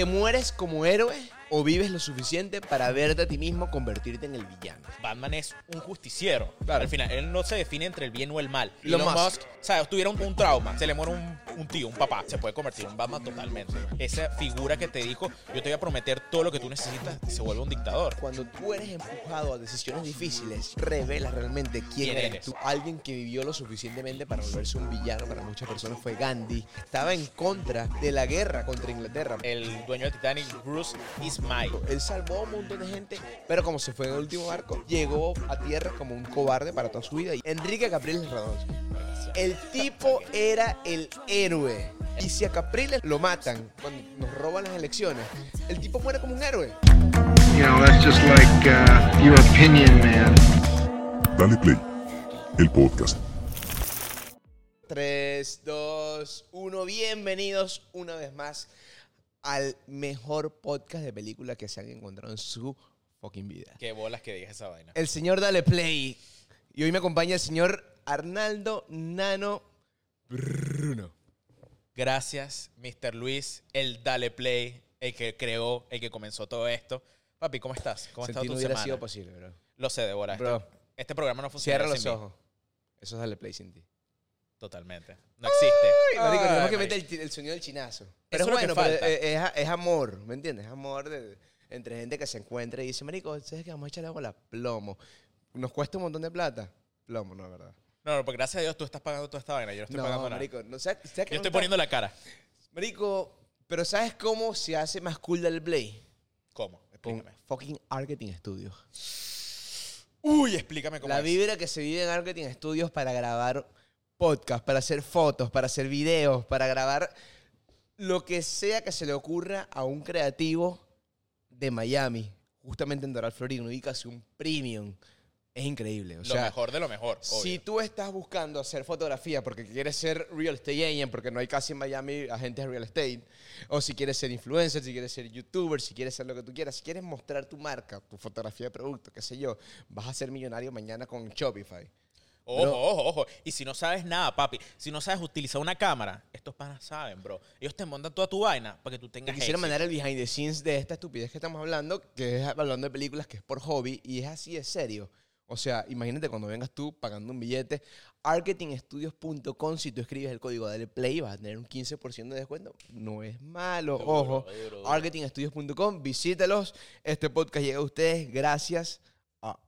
¿Te mueres como héroe o vives lo suficiente para verte a ti mismo convertirte en el villano? Batman es un justiciero. Claro. Al final, él no se define entre el bien o el mal. Elon Elon Musk. Musk, sea, tuviera un, un trauma, se le muere un, un tío, un papá, se puede convertir en Batman totalmente. Esa figura que te dijo, yo te voy a prometer todo lo que tú necesitas, y se vuelve un dictador. Cuando tú eres empujado a decisiones difíciles, revelas realmente quién, ¿Quién eres eres? tú. Alguien que vivió lo suficientemente para volverse un villano para muchas personas fue Gandhi. Estaba en contra de la guerra contra Inglaterra. El dueño del Titanic, Bruce Ismay. Él salvó a un montón de gente, pero como se fue en el último barco, llegó a tierra como un cobarde para toda su vida. Enrique Capriles Radonski. El tipo era el héroe. Y si a Capriles lo matan cuando nos roban las elecciones, el tipo muere como un héroe. You know, that's just like uh, your opinion, man. Dale Play, el podcast. 3, 2, 1. Bienvenidos una vez más al mejor podcast de película que se han encontrado en su fucking vida. Qué bolas que digas esa vaina. El señor Dale Play. Y hoy me acompaña el señor Arnaldo Nano Bruno. Gracias, Mr. Luis, el Dale Play, el que creó, el que comenzó todo esto. Papi, ¿cómo estás? ¿Cómo Sentí estado no tu hubiera semana? sido posible, bro. Lo sé, Débora. Este, Bro. este programa no funciona Cierra los sin mí. ojos. Eso es Dale Play sin ti. Totalmente. No existe. Marico, tenemos Ay, que meter el, el sonido del chinazo. Pero Eso es bueno, que pero es, es- amor, ¿me entiendes? Es amor de- entre gente que se encuentra y dice, marico, ¿sabes qué? Vamos a echarle agua a la plomo. Nos cuesta un montón de plata. Plomo, no, es verdad. No, no, porque gracias a Dios tú estás pagando toda esta vaina. Yo no estoy No, pagando nada. marico. No, ¿sabes- sabes que Yo no estoy está- poniendo la cara. Marico, pero ¿sabes cómo se hace más cool Dale Play? ¿Cómo? Con Explícame. fucking Marketing Studios. Uy, explícame cómo La es. vibra que se vive en Marketing Studios para grabar podcast, para hacer fotos, para hacer videos, para grabar lo que sea que se le ocurra a un creativo de Miami, justamente en Doral, Florida, una ubicación premium. Es increíble. O Lo mejor de lo mejor. si tú estás buscando hacer fotografía porque quieres ser real estate agent, porque no hay casi en Miami agentes de real estate, o si quieres ser influencer, si quieres ser youtuber, si quieres ser lo que tú quieras, si quieres mostrar tu marca, tu fotografía de producto, qué sé yo, vas a ser millonario mañana con Shopify. Ojo, Bro. ojo, ojo. Y si no sabes nada, papi, si no sabes utilizar una cámara, estos panas saben, bro. Ellos te montan toda tu vaina para que tú Te tengas quisiera éxito. mandar el behind the scenes de esta estupidez que estamos hablando, que es hablando de películas que es por hobby y es así de serio. O sea, imagínate cuando vengas tú pagando un billete, marketingstudios.com, si tú escribes el código Dale Play, vas a tener un 15% de descuento. No es malo, Duro, ojo. marketingstudios.com, visítelos. Este podcast llega a ustedes gracias a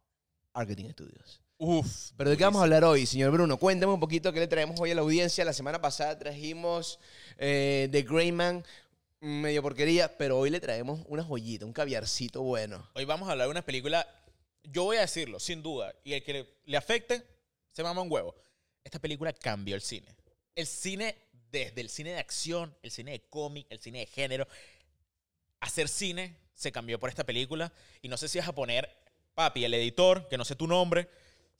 Marketing Studios. Uf. Pero ¿de qué vamos a hablar hoy, señor Bruno? Cuéntame un poquito qué le traemos hoy a la audiencia. La semana pasada trajimos eh, The Greyman, medio porquería, pero hoy le traemos una joyita, un caviarcito bueno. Hoy vamos a hablar de una película, yo voy a decirlo, sin duda, y el que le, le afecte, se mama un huevo. Esta película cambió el cine. El cine, desde el cine de acción, el cine de cómic, el cine de género, hacer cine se cambió por esta película. Y no sé si vas a poner, papi, el editor, que no sé tu nombre,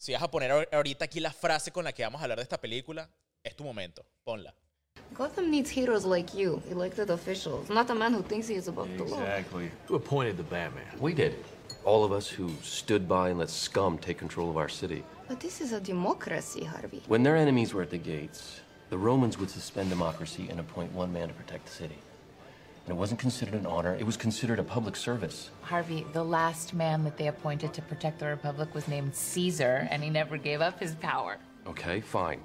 si vas a poner ahorita aquí la frase con la que vamos a hablar de esta película, es tu momento. Ponla. Gotham needs heroes like you, elected officials, not a man who thinks he is above the law. Exactly. Who appointed the Batman? We did. All of us who stood by and let scum take control of our city. But this is a democracy, Harvey. When their enemies were at the gates, the Romans would suspend democracy and appoint one man to protect the city. And it wasn't considered an honor, it was considered a public service. Harvey, the last man that they appointed to protect the Republic was named Caesar, and he never gave up his power. Okay, fine.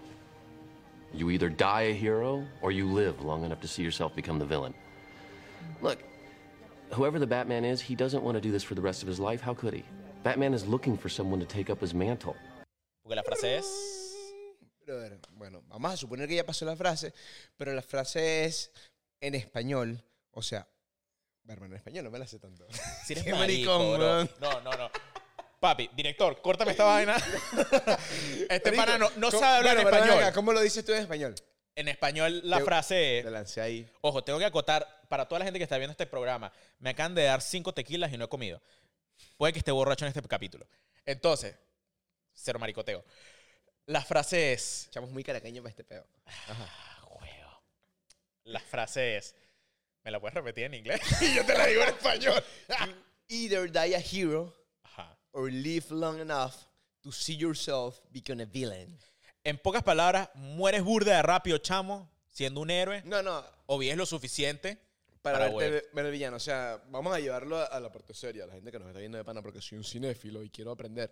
You either die a hero or you live long enough to see yourself become the villain. Look, whoever the Batman is, he doesn't want to do this for the rest of his life. How could he? Batman is looking for someone to take up his mantle. Porque la frase es... Brother, bueno, vamos a suponer que ya pasó la frase, pero la frase es en español, o sea, hermano, en español no me la sé tanto. Si eres Qué maricón, bro. No, no, no. Papi, director, córtame esta vaina. Este Marico, pana no, no ¿cómo- sabe hablar bueno, pero español. ¿Cómo lo dices tú en español? En español la Te- frase Te es... lancé ahí. Ojo, tengo que acotar para toda la gente que está viendo este programa. Me acaban de dar cinco tequilas y no he comido. Puede que esté borracho en este capítulo. Entonces, cero maricoteo. La frase es... Echamos muy caraqueño para este pedo. Ah, huevo. La frase es... ¿Me la puedes repetir en inglés? y yo te la digo en español. Either die a hero Ajá. or live long enough to see yourself become a villain. En pocas palabras, mueres burda de rápido, chamo, siendo un héroe, No, no, o vives lo suficiente Para, Para verte ver. ver el villano. O sea, vamos a llevarlo a, a la parte seria, a la gente que nos está viendo de pana, porque soy un cinéfilo y quiero aprender.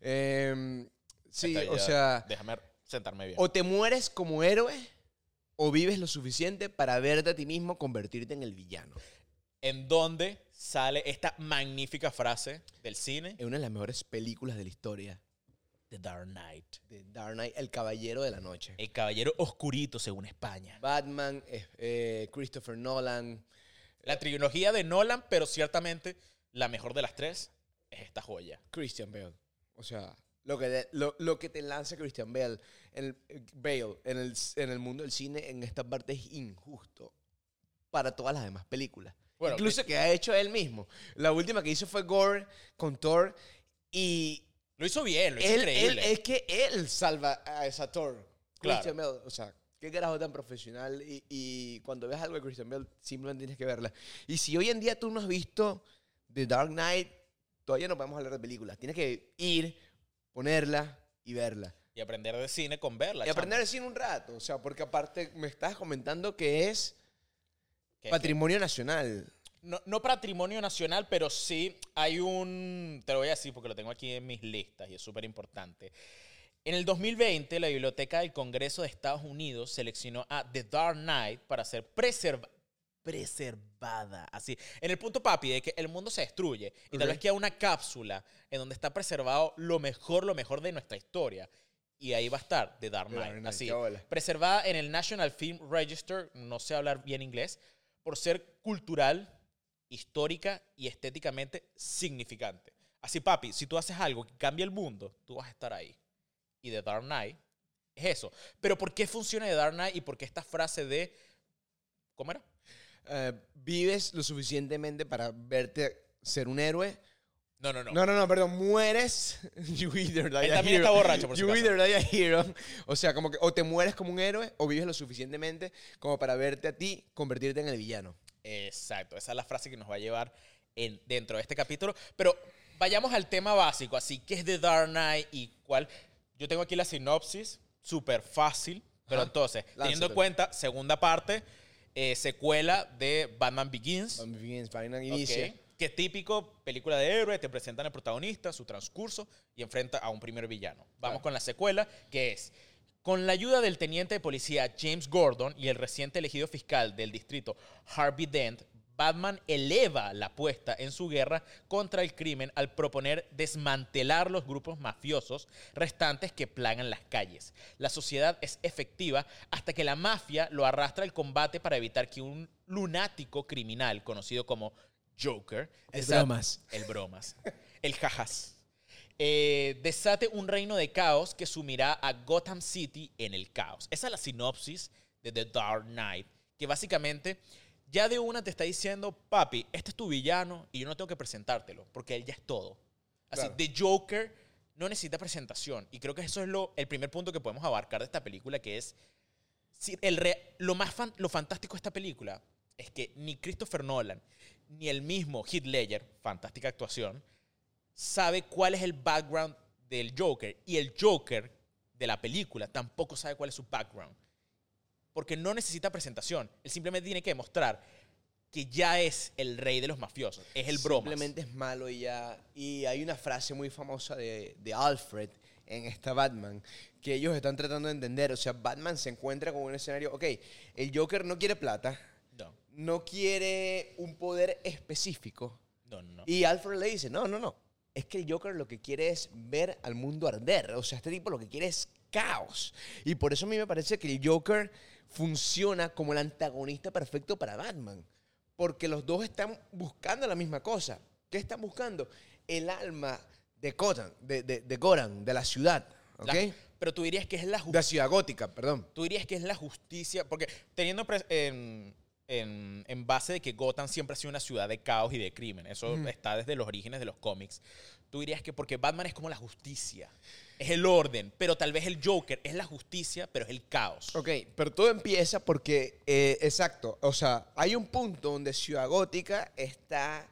Em, sí, o ya- sea, Déjame sentarme bien. o te mueres como héroe o vives lo suficiente para verte a ti mismo convertirte en el villano. en donde sale esta magnífica frase del cine, Es una de las mejores películas de la historia. The Dark Knight. De Dark Knight, El Caballero de la Noche. El caballero oscurito según España. Batman, eh, eh, Christopher Nolan. La trilogía de Nolan, pero ciertamente la mejor de las tres es esta joya. Christian Bale. O sea, lo que, lo, lo que te lanza Christian Bale en el, eh, Bale en el, en el mundo del cine en esta parte es injusto para todas las demás películas. Bueno, Incluso que ha hecho él mismo. La última que hizo fue Gore con Thor y Lo hizo bien, lo hizo él, él- increíble. es que él salva a esa Thor. Claro. Christian Bale, o sea, qué carajo tan profesional y, y cuando ves algo de Christian Bale simplemente tienes que verla. Y si hoy en día tú no has visto The Dark Knight, todavía no podemos hablar de películas. Tienes que ir, ponerla y verla. Y aprender de cine con verla. y aprender el cine un rato, o sea, porque aparte me estás comentando que es patrimonio nacional. No, no patrimonio nacional, pero sí hay un, te lo voy a decir porque lo tengo aquí en mis listas y es súper importante. En el 2020, la Biblioteca del Congreso de Estados Unidos seleccionó a The Dark Knight para ser preserva- preservada. Así, en el punto papi de que el mundo se destruye y tal vez queda una cápsula en donde está preservado lo mejor, lo mejor de nuestra historia. Y ahí va a estar The Dark Knight. Así, preservada en el National Film Register, no sé hablar bien inglés, por ser cultural, histórica y estéticamente significante. Así, papi, si tú haces algo que cambia el mundo, tú vas a estar ahí. Y The Dark Knight es eso. Pero ¿por qué funciona The Dark Knight y por qué esta frase de... ¿Cómo era? Eh, vives lo suficientemente para verte ser un héroe. No, no, no. No, no, no, perdón, mueres. You either die Él a también hero. está borracho, por si You acaso. either die a hero. O sea, como que o te mueres como un héroe o vives lo suficientemente como para verte a ti convertirte en el villano. Exacto, esa es la frase que nos va a llevar en, dentro de este capítulo. Pero vayamos al tema básico, así, ¿qué es The Dark Knight y cuál? Yo tengo aquí la sinopsis, súper fácil, pero Ajá, entonces, teniendo en cuenta, segunda parte, eh, secuela de Batman Begins, Batman Begins, Batman inicia. que es típico, película de héroe, te presentan al protagonista, su transcurso y enfrenta a un primer villano. Vamos Claro. con la secuela, que es... Con la ayuda del teniente de policía James Gordon y el reciente elegido fiscal del distrito Harvey Dent, Batman eleva la apuesta en su guerra contra el crimen al proponer desmantelar los grupos mafiosos restantes que plagan las calles. La sociedad es efectiva hasta que la mafia lo arrastra al combate para evitar que un lunático criminal conocido como Joker, El bromas. el bromas, el jajas, eh, desate un reino de caos que sumirá a Gotham City en el caos. Esa es la sinopsis de The Dark Knight, que básicamente ya de una te está diciendo, papi, este es tu villano y yo no tengo que presentártelo, porque él ya es todo. Así, Claro. The Joker no necesita presentación. Y creo que eso es lo, el primer punto que podemos abarcar de esta película, que es si el re- lo más fan- lo fantástico de esta película es que ni Christopher Nolan ni el mismo Heath Ledger, fantástica actuación, sabe cuál es el background del Joker y el Joker de la película tampoco sabe cuál es su background. Porque no necesita presentación, él simplemente tiene que demostrar que ya es el rey de los mafiosos, es el bromas. Simplemente es malo y ya. Y hay una frase muy famosa de, de Alfred en esta Batman que ellos están tratando de entender. O sea, Batman se encuentra con un escenario. Ok, el Joker no quiere plata, No, no quiere un poder específico. no, no. no. Y Alfred le dice: No, no, no. Es que el Joker lo que quiere es ver al mundo arder. O sea, este tipo lo que quiere es caos. Y por eso a mí me parece que el Joker funciona como el antagonista perfecto para Batman. Porque los dos están buscando la misma cosa. ¿Qué están buscando? El alma de Gotham, de, de, de Gotham, de la ciudad. ¿Ok? La- pero tú dirías que es la de justicia. la ciudad gótica, perdón. Tú dirías que es la justicia, porque teniendo pres- en, en- base de que Gotham siempre ha sido una ciudad de caos y de crimen, eso está desde los orígenes de los cómics, tú dirías que porque Batman es como la justicia, es el orden, pero tal vez el Joker es la justicia, pero es el caos. Ok, pero todo empieza porque, eh, exacto, o sea, hay un punto donde Ciudad Gótica está,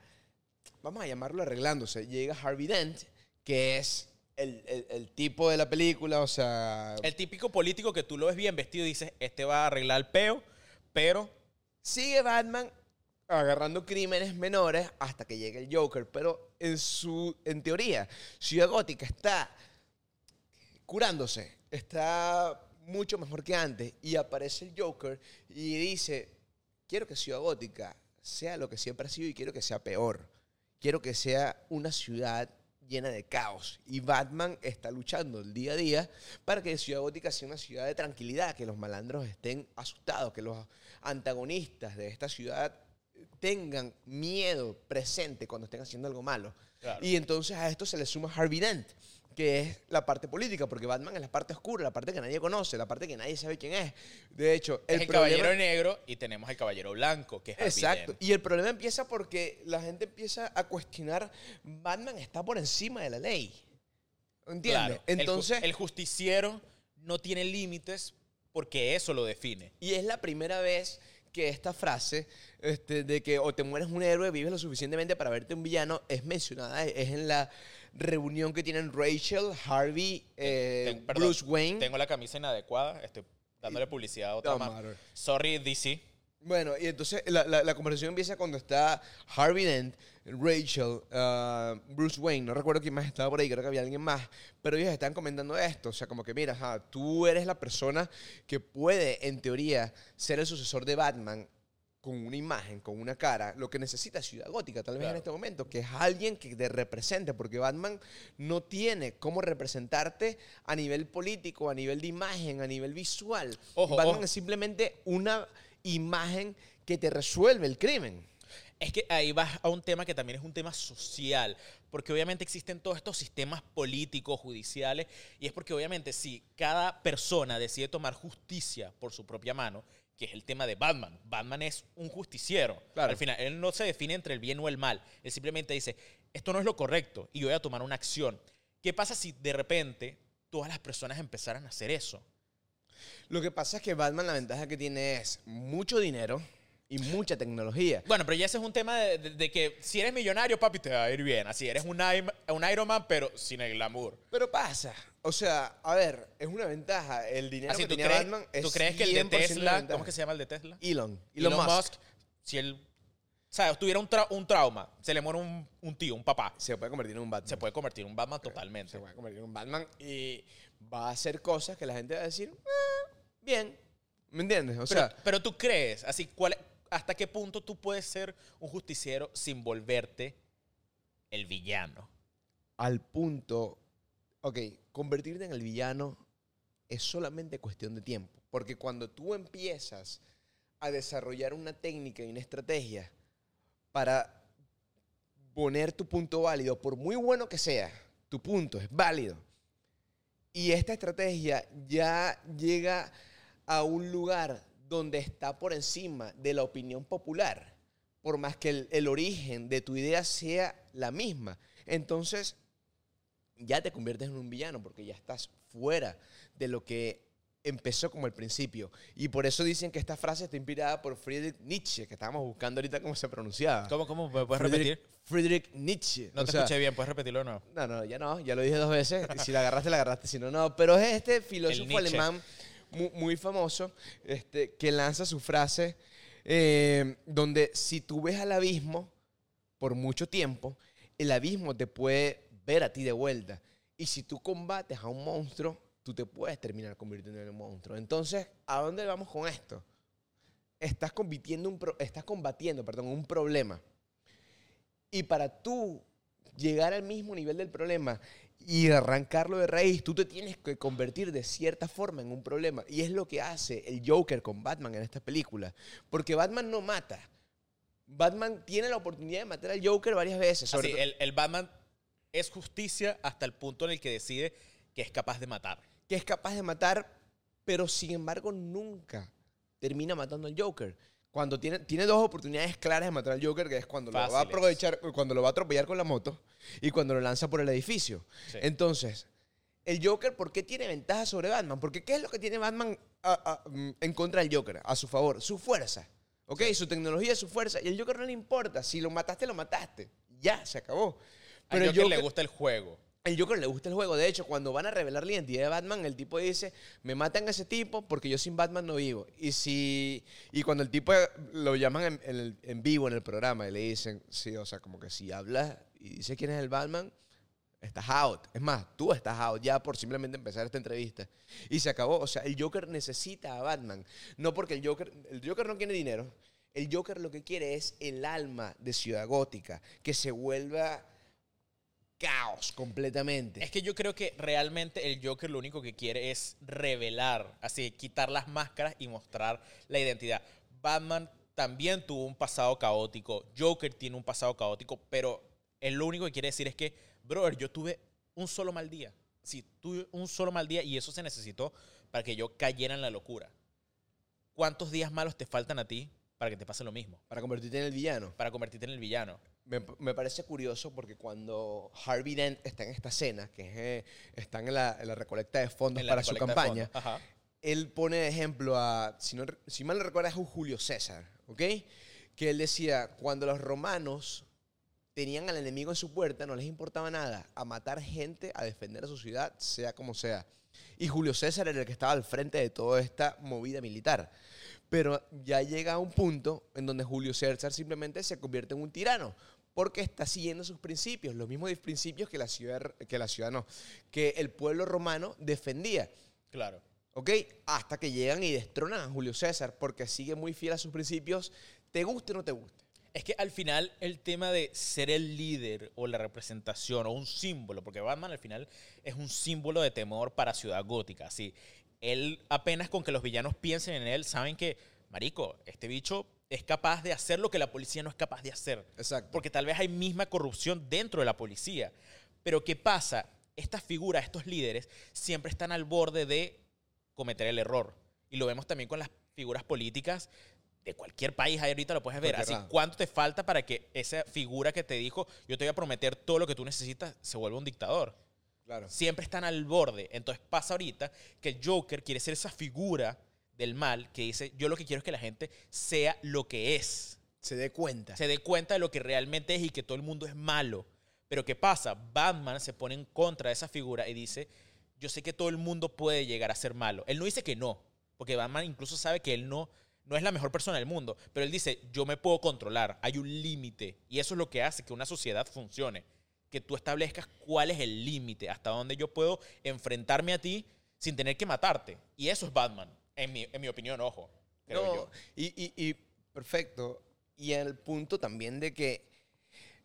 vamos a llamarlo arreglándose. Llega Harvey Dent, que es el, el- el tipo de la película, o sea, El típico político que tú lo ves bien vestido y dices, este va a arreglar el peo, pero sigue Batman, agarrando crímenes menores hasta que llegue el Joker. Pero en su, en teoría, Ciudad Gótica está curándose, está mucho mejor que antes y aparece el Joker y dice, quiero que Ciudad Gótica sea lo que siempre ha sido y quiero que sea peor. Quiero que sea una ciudad llena de caos. Y Batman está luchando el día a día para que Ciudad Gótica sea una ciudad de tranquilidad, que los malandros estén asustados, que los antagonistas de esta ciudad tengan miedo presente cuando estén haciendo algo malo. Claro. Y entonces a esto se le suma Harvey Dent, que es la parte política, porque Batman es la parte oscura, la parte que nadie conoce, la parte que nadie sabe quién es. De hecho, Es el, el, problema- caballero negro y tenemos al caballero blanco, que es Harvey Exacto. Dent. Y el problema empieza porque la gente empieza a cuestionar, Batman está por encima de la ley. ¿Entiendes? Claro, el Entonces, el, justiciero no tiene límites porque eso lo define. y es la primera vez que esta frase este, de que o te mueres un héroe, vives lo suficientemente para verte un villano, es mencionada, es en la reunión que tienen Rachel, Harvey, eh, Ten- perdón, Bruce Wayne. Tengo la camisa inadecuada, estoy dándole publicidad a otra más. matter. Sorry, DC. Bueno, y entonces la, la- la conversación empieza cuando está Harvey Dent, Rachel, ah, Bruce Wayne, no recuerdo quién más estaba por ahí, creo que había alguien más, pero ellos están comentando esto, o sea, como que mira, ajá, tú eres la persona que puede, en teoría, ser el sucesor de Batman con una imagen, con una cara, lo que necesita Ciudad Gótica, tal vez en este momento, que es alguien que te represente, porque Batman no tiene cómo representarte a nivel político, a nivel de imagen, a nivel visual. Ojo, Batman ojo. es simplemente una imagen que te resuelve el crimen. Es que ahí vas a un tema que también es un tema social, porque obviamente existen todos estos sistemas políticos, judiciales, y es porque obviamente si cada persona decide tomar justicia por su propia mano, que es el tema de Batman, Batman es un justiciero. Claro. Al final, él no se define entre el bien o el mal, él simplemente dice, esto no es lo correcto y yo voy a tomar una acción. ¿Qué pasa si de repente todas las personas empezaran a hacer eso? Lo que pasa es que Batman la ventaja que tiene es mucho dinero y mucha tecnología. Bueno, pero ya ese es un tema de, de- de que si eres millonario, papi, te va a ir bien. Así, eres un, un Iron Man, pero sin el glamour. Pero pasa. O sea, a ver, es una ventaja. El dinero Así, que ¿tú tenía crees, Batman es ¿tú crees que el de 100% Tesla. ¿cómo es que se llama el de Tesla? Elon. Elon, Musk. si él, o sea, tuviera un, tra- un trauma, se le muere un, un tío, un papá, Se puede convertir en un Batman. se puede convertir en un Batman totalmente. Se puede convertir en un Batman y va a hacer cosas que la gente va a decir, "Ah, bien. ¿Me entiendes? O Pero, sea, pero tú crees, así, ¿cuál, ¿hasta qué punto tú puedes ser un justiciero sin volverte el villano? al punto, ok, convertirte en el villano es solamente cuestión de tiempo. Porque cuando tú empiezas a desarrollar una técnica y una estrategia para poner tu punto válido, por muy bueno que sea, tu punto es válido. Y esta estrategia ya llega a un lugar donde está por encima de la opinión popular, por más que el, el origen de tu idea sea la misma. Entonces, ya te conviertes en un villano porque ya estás fuera de lo que empezó como el principio. Y por eso dicen que esta frase está inspirada por Friedrich Nietzsche, que estábamos buscando ahorita cómo se pronunciaba. ¿Cómo, cómo? ¿Me puedes Friedrich- repetir? Friedrich Nietzsche. No O te sea, escuché bien, ¿puedes repetirlo de nuevo? no, no, ya no, ya lo dije dos veces. Si la agarraste, la agarraste, si no, no. Pero es este filósofo alemán muy, famoso este, que lanza su frase eh, donde si tú ves al abismo por mucho tiempo, el abismo te puede ver a ti de vuelta. Y si tú combates a un monstruo, tú te puedes terminar convirtiendo en un monstruo. Entonces, ¿a dónde vamos con esto? Estás combatiendo un, pro- estás combatiendo perdón, un problema. Y para tú llegar al mismo nivel del problema y arrancarlo de raíz, tú te tienes que convertir de cierta forma en un problema. Y es lo que hace el Joker con Batman en esta película. Porque Batman no mata. Batman tiene la oportunidad de matar al Joker varias veces. sobre Así, to- el, el Batman es justicia hasta el punto en el que decide que es capaz de matar. que es capaz de matar, pero sin embargo nunca termina matando al Joker. Cuando tiene, tiene dos oportunidades claras de matar al Joker, que es cuando lo va a aprovechar, cuando lo va a atropellar con la moto y cuando lo lanza por el edificio. Sí. Entonces, el Joker, ¿por qué tiene ventaja sobre Batman? Porque ¿qué es lo que tiene Batman a- a- mm, en contra del Joker? A su favor, su fuerza. ¿Ok? Su tecnología, su fuerza. Y al Joker no le importa. Si lo mataste, lo mataste. Ya, se acabó. Pero Pero a el Joker le Joker- gusta el juego. El Joker le gusta el juego. De hecho, cuando van a revelar la identidad de Batman, el tipo dice, me matan a ese tipo porque yo sin Batman no vivo. Y si y cuando el tipo lo llaman en, vivo en el programa y le dicen, sí, o sea, como que si hablas y dice quién es el Batman, estás out. Es más, tú estás out ya por simplemente empezar esta entrevista. Y se acabó. O sea, el Joker necesita a Batman. No porque el Joker, el Joker no quiere dinero. El Joker lo que quiere es el alma de Ciudad Gótica, que se vuelva caos completamente. Es que yo creo que realmente el Joker lo único que quiere es revelar, así, quitar las máscaras y mostrar la identidad. Batman también tuvo un pasado caótico, Joker tiene un pasado caótico, pero él lo único que quiere decir es que, brother, yo tuve un solo mal día. Sí, tuve un solo mal día y eso se necesitó para que yo cayera en la locura. ¿Cuántos días malos te faltan a ti para que te pase lo mismo? Para convertirte en el villano. Para convertirte en el villano. Me, me parece curioso porque cuando Harvey Dent está en esta escena, que es, eh, están en la, en la recolecta de fondos para su campaña, él pone de ejemplo a, si, no, si mal no recuerdo, es Julio César, ¿ok? Que él decía, cuando los romanos tenían al enemigo en su puerta, no les importaba nada, a matar gente, a defender a su ciudad, sea como sea. Y Julio César era el que estaba al frente de toda esta movida militar. Pero ya llega a un punto en donde Julio César simplemente se convierte en un tirano, porque está siguiendo sus principios, los mismos principios que la ciudad, que la ciudad no, que el pueblo romano defendía. Claro. ¿Ok? Hasta que llegan y destronan a Julio César porque sigue muy fiel a sus principios, te guste o no te guste. Es que al final el tema de ser el líder o la representación o un símbolo, porque Batman al final es un símbolo de temor para Ciudad Gótica, así. Él apenas con que los villanos piensen en él, saben que, marico, este bicho es capaz de hacer lo que la policía no es capaz de hacer. Exacto. Porque tal vez hay misma corrupción dentro de la policía. Pero ¿qué pasa? Estas figuras, estos líderes, siempre están al borde de cometer el error. Y lo vemos también con las figuras políticas de cualquier país. Ahí ahorita lo puedes ver. Cualquier Así. ¿cuánto te falta para que esa figura que te dijo, yo te voy a prometer todo lo que tú necesitas, se vuelva un dictador? Claro. Siempre están al borde. Entonces pasa ahorita que el Joker quiere ser esa figura del mal que dice, yo lo que quiero es que la gente sea lo que es Se dé cuenta. se dé cuenta de lo que realmente es y que todo el mundo es malo. Pero ¿qué pasa? Batman se pone en contra de esa figura y dice, yo sé que todo el mundo puede llegar a ser malo. Él no dice que no, porque Batman incluso sabe que él no, no es la mejor persona del mundo, pero él dice, yo me puedo controlar, hay un límite. Y eso es lo que hace que una sociedad funcione, que tú establezcas cuál es el límite, hasta dónde yo puedo enfrentarme a ti sin tener que matarte. Y eso es Batman, en mi, en mi opinión, ojo. creo No, yo. y, y- y perfecto. Y el punto también de que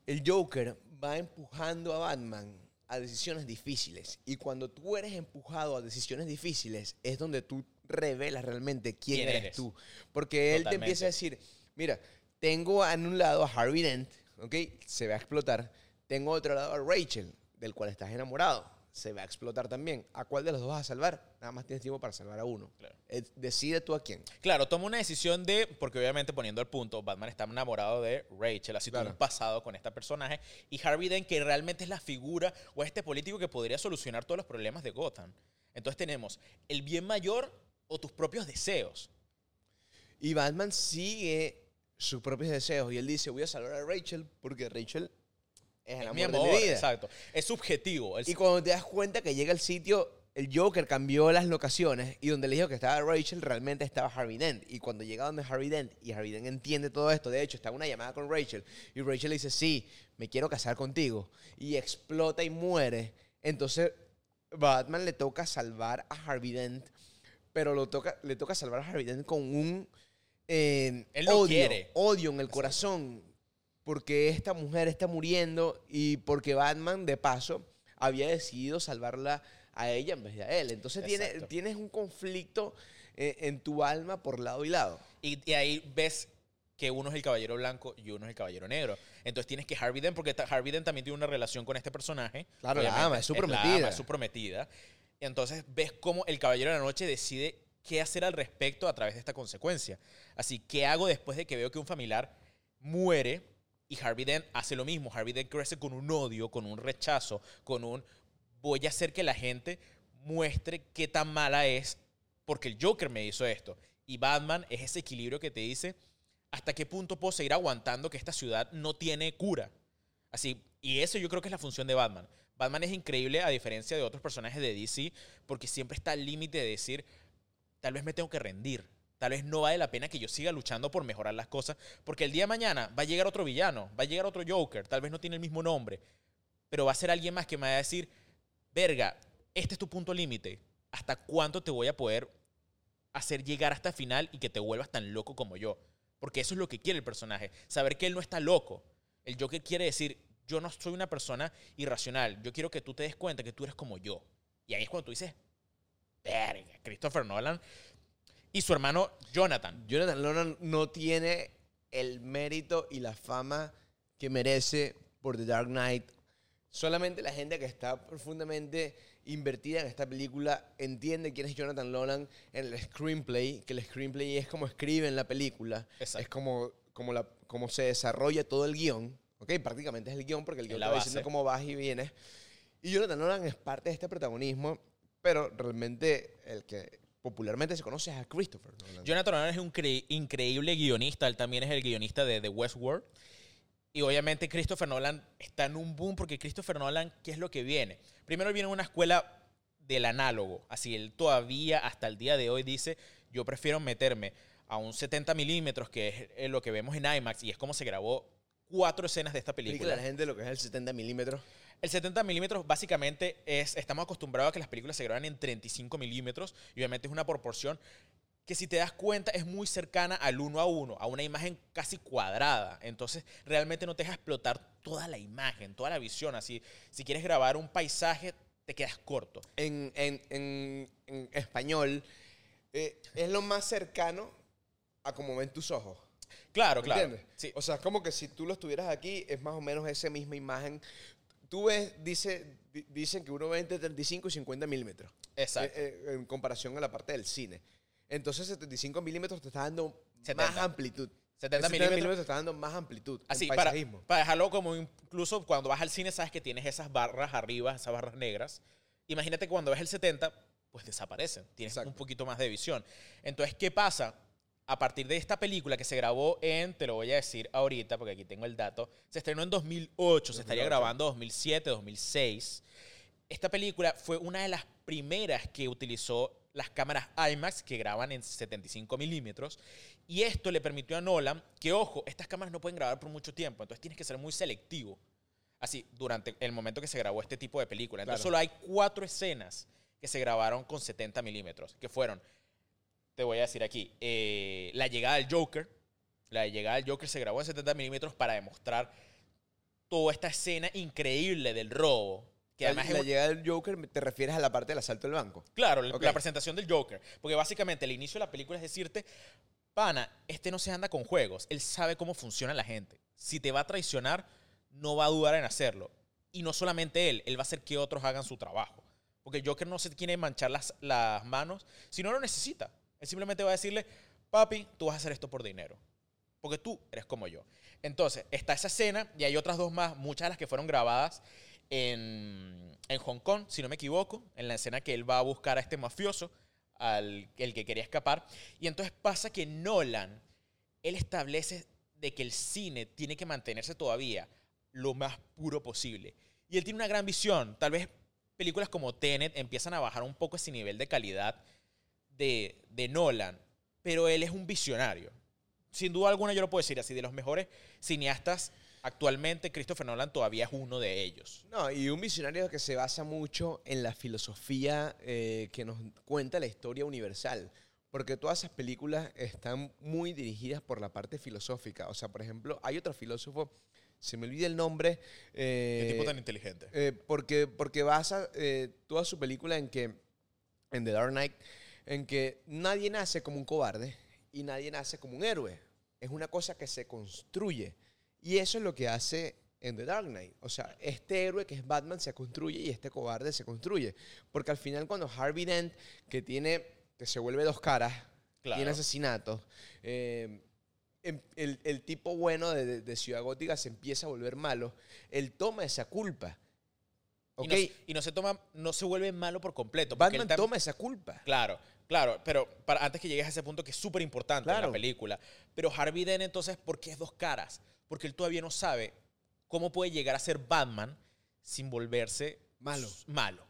el Joker va empujando a Batman a decisiones difíciles. Y cuando tú eres empujado a decisiones difíciles, es donde tú revelas realmente quién, ¿Quién eres, eres? tú. Porque él te empieza a decir, mira, tengo en un lado a Harvey Dent, ¿ok? Se va a explotar. Tengo otro lado a Rachel, del cual estás enamorado. Se va a explotar también. ¿A cuál de los dos vas a salvar? Nada más tienes tiempo para salvar a uno. Claro. Eh, Decide tú a quién. Claro, toma una decisión de, porque obviamente poniendo el punto, Batman está enamorado de Rachel, así tuvo Claro. un pasado con este personaje, y Harvey Dent, que realmente es la figura o este político que podría solucionar todos los problemas de Gotham. Entonces tenemos el bien mayor o tus propios deseos. Y Batman sigue sus propios deseos y él dice, voy a salvar a Rachel porque Rachel es el amor, mi amor, de mi vida. exacto. Es subjetivo. el- Y cuando te das cuenta que llega al sitio, el Joker cambió las locaciones y donde le dijo que estaba Rachel, realmente estaba Harvey Dent. Y cuando llega donde Harvey Dent y Harvey Dent entiende todo esto, de hecho, está en una llamada con Rachel y Rachel le dice, sí, me quiero casar contigo. Y explota y muere. Entonces, Batman le toca salvar a Harvey Dent, pero lo toca, le toca salvar a Harvey Dent con un eh, Él no odio, quiere. odio en el corazón porque esta mujer está muriendo y porque Batman, de paso, había decidido salvarla a ella en vez de a él. Entonces tiene- tienes un conflicto eh, en tu alma por lado y lado. Y, y ahí ves que uno es el caballero blanco y uno es el caballero negro. Entonces tienes que Harvey Dent, porque Harvey Dent también tiene una relación con este personaje. Claro, la ama, es su la prometida. ama, es su prometida. Y entonces ves cómo el caballero de la noche decide qué hacer al respecto a través de esta consecuencia. Así, ¿qué hago después de que veo que un familiar muere y Harvey Dent hace lo mismo? Harvey Dent crece con un odio, con un rechazo, con un voy a hacer que la gente muestre qué tan mala es porque el Joker me hizo esto. Y Batman es ese equilibrio que te dice hasta qué punto puedo seguir aguantando que esta ciudad no tiene cura. Así, y eso yo creo que es la función de Batman. Batman es increíble a diferencia de otros personajes de DC porque siempre está al límite de decir, tal vez me tengo que rendir. Tal vez no vale la pena que yo siga luchando por mejorar las cosas, porque el día de mañana va a llegar otro villano, va a llegar otro Joker, tal vez no tiene el mismo nombre, pero va a ser alguien más que me va a decir, verga, este es tu punto límite, ¿hasta cuánto te voy a poder hacer llegar hasta el final y que te vuelvas tan loco como yo? Porque eso es lo que quiere el personaje, saber que él no está loco. El Joker quiere decir, yo no soy una persona irracional, yo quiero que tú te des cuenta que tú eres como yo. Y ahí es cuando tú dices, verga, Christopher Nolan y su hermano Jonathan. Jonathan Nolan no tiene el mérito y la fama que merece por The Dark Knight. Solamente la gente que está profundamente invertida en esta película entiende quién es Jonathan Nolan en el screenplay, que el screenplay es como escribe en la película, Exacto. es como, como, la, como se desarrolla todo el guion, ¿ok? Prácticamente es el guion porque el guion la base. diciendo cómo vas y vienes. Y Jonathan Nolan es parte de este protagonismo, pero realmente el que popularmente se conoce a Christopher Nolan. Jonathan Nolan es un cre- increíble guionista, él también es el guionista de The Westworld. Y obviamente Christopher Nolan está en un boom porque Christopher Nolan, ¿qué es lo que viene? Primero viene una escuela del análogo, así él todavía hasta el día de hoy dice, yo prefiero meterme a un 70 milímetros, que es eh, lo que vemos en IMAX, y es como se grabó cuatro escenas de esta película. la gente lo que es el 70 milímetros. El 70 milímetros básicamente es, estamos acostumbrados a que las películas se graban en 35 milímetros y obviamente es una proporción que si te das cuenta es muy cercana al uno a uno, a una imagen casi cuadrada. Entonces realmente no te deja explotar toda la imagen, toda la visión. Así, si quieres grabar un paisaje, te quedas corto. En, en- en- en español, eh, es lo más cercano a como ven tus ojos. Claro, ¿Me claro. entiendes? Sí. O sea, es como que si tú lo estuvieras aquí, es más o menos esa misma imagen. Tú ves, dice, di- dicen que uno ve entre 35 y 50 milímetros. Exacto. eh, eh, en comparación a la parte del cine. Entonces, 75 milímetros te está dando 70. más amplitud. 70 El milímetros. te está dando más amplitud. Así, en para, para dejarlo como incluso cuando vas al cine sabes que tienes esas barras arriba, esas barras negras. Imagínate que cuando ves el 70, pues desaparecen. Tienes Exacto. un poquito más de visión. Entonces, ¿qué pasa? A partir de esta película que se grabó en, te lo voy a decir ahorita porque aquí tengo el dato, se estrenó en 2008, se estaría 2008. grabando 2007, 2006. Esta película fue una de las primeras que utilizó las cámaras IMAX que graban en 75 milímetros. Y esto le permitió a Nolan que, ojo, estas cámaras no pueden grabar por mucho tiempo, entonces tienes que ser muy selectivo. Así, durante el momento que se grabó este tipo de película. Entonces Claro. solo hay cuatro escenas que se grabaron con 70 milímetros, que fueron, te voy a decir aquí, eh, la llegada del Joker. La llegada del Joker se grabó en 70 milímetros para demostrar toda esta escena increíble del robo. Que la, además la llegada del Joker, te refieres a la parte del asalto del banco. Claro, la- Ok. la presentación del Joker. Porque básicamente el inicio de la película es decirte, pana, este no se anda con juegos. Él sabe cómo funciona la gente. Si te va a traicionar, no va a dudar en hacerlo. Y no solamente él, él va a hacer que otros hagan su trabajo. Porque el Joker no se quiere manchar las, las manos si no lo necesita. Él simplemente va a decirle, papi, tú vas a hacer esto por dinero. Porque tú eres como yo. Entonces, está esa escena y hay otras dos más, muchas de las que fueron grabadas en, en Hong Kong, si no me equivoco, en la escena que él va a buscar a este mafioso, al el que quería escapar. Y entonces pasa que Nolan, él establece de que el cine tiene que mantenerse todavía lo más puro posible. Y él tiene una gran visión. Tal vez películas como Tenet empiezan a bajar un poco ese nivel de calidad de, de Nolan, pero él es un visionario. Sin duda alguna yo lo puedo decir así, de los mejores cineastas actualmente, Christopher Nolan todavía es uno de ellos. No, y un visionario que se basa mucho en la filosofía eh, que nos cuenta la historia universal. Porque todas esas películas están muy dirigidas por la parte filosófica. O sea, por ejemplo, hay otro filósofo, se me olvida el nombre. eh, Qué tipo tan inteligente. eh, porque, porque basa eh, toda su película en que, en The Dark Knight, en que nadie nace como un cobarde y nadie nace como un héroe. Es una cosa que se construye. Y eso es lo que hace en The Dark Knight. O sea, este héroe que es Batman se construye y este cobarde se construye. Porque al final cuando Harvey Dent, que tiene, que se vuelve dos caras, Claro. tiene asesinatos, eh, em- el, el tipo bueno de, Ciudad Gótica se empieza a volver malo, él toma esa culpa. Y ¿Ok? no, y no se toma, no se vuelve malo por completo. Batman toma esa culpa. Claro, claro, pero para, antes que llegues a ese punto que es súper importante en Claro. la película. Pero Harvey Dent entonces, ¿por qué es dos caras? Porque él todavía no sabe cómo puede llegar a ser Batman sin volverse Malo. malo.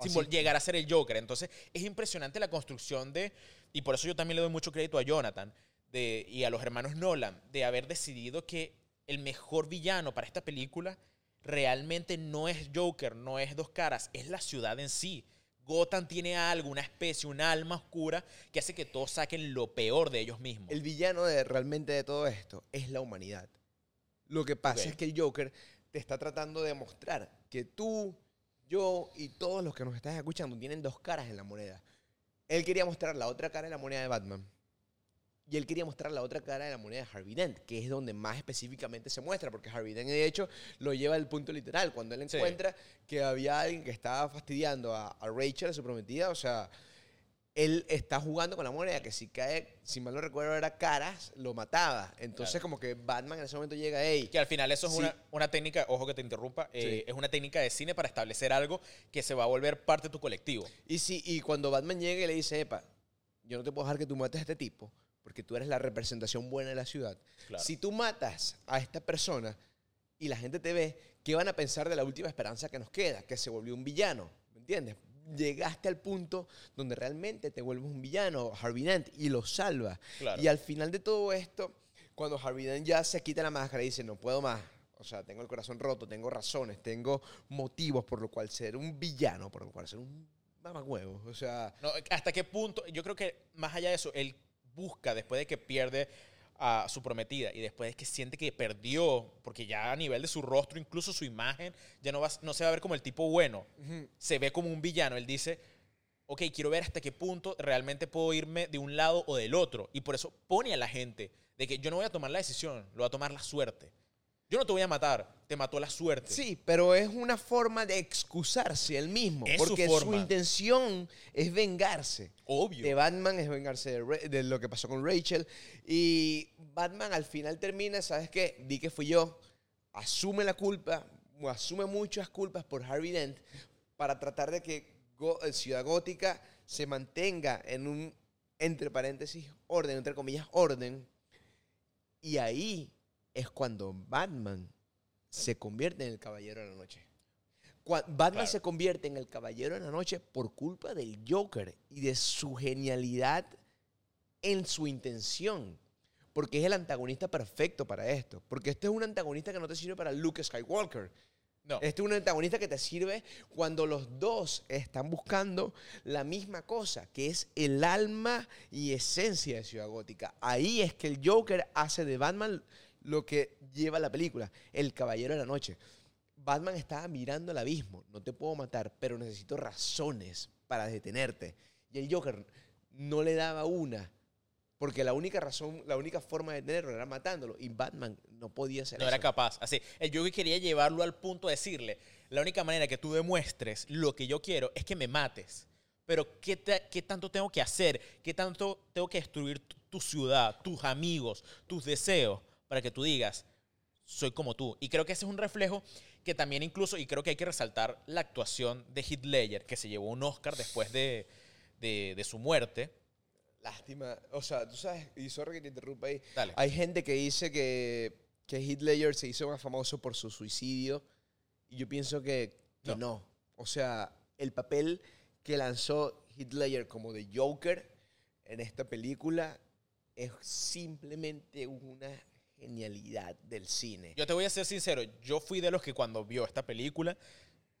Sin vol- llegar a ser el Joker. Entonces, es impresionante la construcción de. Y por eso yo también le doy mucho crédito a Jonathan de, y a los hermanos Nolan de haber decidido que el mejor villano para esta película realmente no es Joker, no es Dos Caras, es la ciudad en sí. Gotham tiene algo, una especie, un alma oscura que hace que todos saquen lo peor de ellos mismos. El villano de, realmente de todo esto es la humanidad. Lo que pasa es que el Joker te está tratando de mostrar que tú, yo y todos los que nos están escuchando tienen dos caras en la moneda. Él quería mostrar la otra cara de la moneda de Batman. Y él quería mostrar la otra cara de la moneda de Harvey Dent, que es donde más específicamente se muestra, porque Harvey Dent de hecho lo lleva al punto literal. Cuando él Sí. encuentra que había alguien que estaba fastidiando a, a Rachel, a su prometida, o sea, él está jugando con la moneda, que si cae, si mal no recuerdo, era caras, lo mataba. Entonces, Claro. como que Batman en ese momento llega, hey, Que al final eso es Sí. una, una técnica, ojo que te interrumpa, eh, Sí. es una técnica de cine para establecer algo que se va a volver parte de tu colectivo. y, si, y cuando Batman llega y le dice, epa, yo no te puedo dejar que tú mates a este tipo, porque tú eres la representación buena de la ciudad. Claro. Si tú matas a esta persona y la gente te ve, ¿qué van a pensar de la última esperanza que nos queda? Que se volvió un villano, ¿me entiendes? Llegaste al punto donde realmente te vuelves un villano, Harvey Dent, y lo salva. Claro. Y al final de todo esto, cuando Harvey Dent ya se quita la máscara y dice, no puedo más, o sea, tengo el corazón roto, tengo razones, tengo motivos por lo cual ser un villano, por lo cual ser un mamagüevo, o sea... No, ¿Hasta qué punto? Yo creo que más allá de eso, él busca después de que pierde a su prometida y después de que siente que perdió, porque ya a nivel de su rostro, incluso su imagen, ya no, va, no se va a ver como el tipo bueno, se ve como un villano. Él dice, ok, quiero ver hasta qué punto realmente puedo irme de un lado o del otro. Y por eso pone a la gente de que yo no voy a tomar la decisión, lo va a tomar la suerte. Yo no te voy a matar, te mató la suerte. Sí, pero es una forma de excusarse él mismo, Es su porque su, forma. intención es vengarse. Obvio. De Batman es vengarse de, de lo que pasó con Rachel. Y Batman al final termina, ¿sabes qué? Di que fui yo, asume la culpa, asume muchas culpas por Harvey Dent para tratar de que Go- eh, Ciudad Gótica se mantenga en un, entre paréntesis, orden, entre comillas, orden. Y ahí es cuando Batman se convierte en el Caballero de la Noche. Batman Claro. se convierte en el Caballero de la Noche por culpa del Joker y de su genialidad en su intención. Porque es el antagonista perfecto para esto. Porque este es un antagonista que no te sirve para Luke Skywalker. No. Este es un antagonista que te sirve cuando los dos están buscando la misma cosa, que es el alma y esencia de Ciudad Gótica. Ahí es que el Joker hace de Batman lo que lleva la película, el Caballero de la Noche. Batman estaba mirando al abismo, no te puedo matar, pero necesito razones para detenerte. Y el Joker no le daba una, porque la única razón, la única forma de detenerlo era matándolo, y Batman no podía hacer No eso. era capaz. Así, el Joker quería llevarlo al punto de decirle, la única manera que tú demuestres lo que yo quiero es que me mates. Pero ¿qué, te- qué tanto tengo que hacer? ¿Qué tanto tengo que destruir tu, tu ciudad, tus amigos, tus deseos para que tú digas, soy como tú? Y creo que ese es un reflejo que también incluso, y creo que hay que resaltar la actuación de Heath Ledger, que se llevó un Oscar después de, de- de su muerte. Lástima. O sea, tú sabes, y sorry que te interrumpa ahí. Dale. Hay gente que dice que, que Heath Ledger se hizo más famoso por su suicidio. Y yo pienso que, que No. no. O sea, el papel que lanzó Heath Ledger como de Joker en esta película es simplemente una genialidad del cine. Yo te voy a ser sincero, yo fui de los que cuando vio esta película,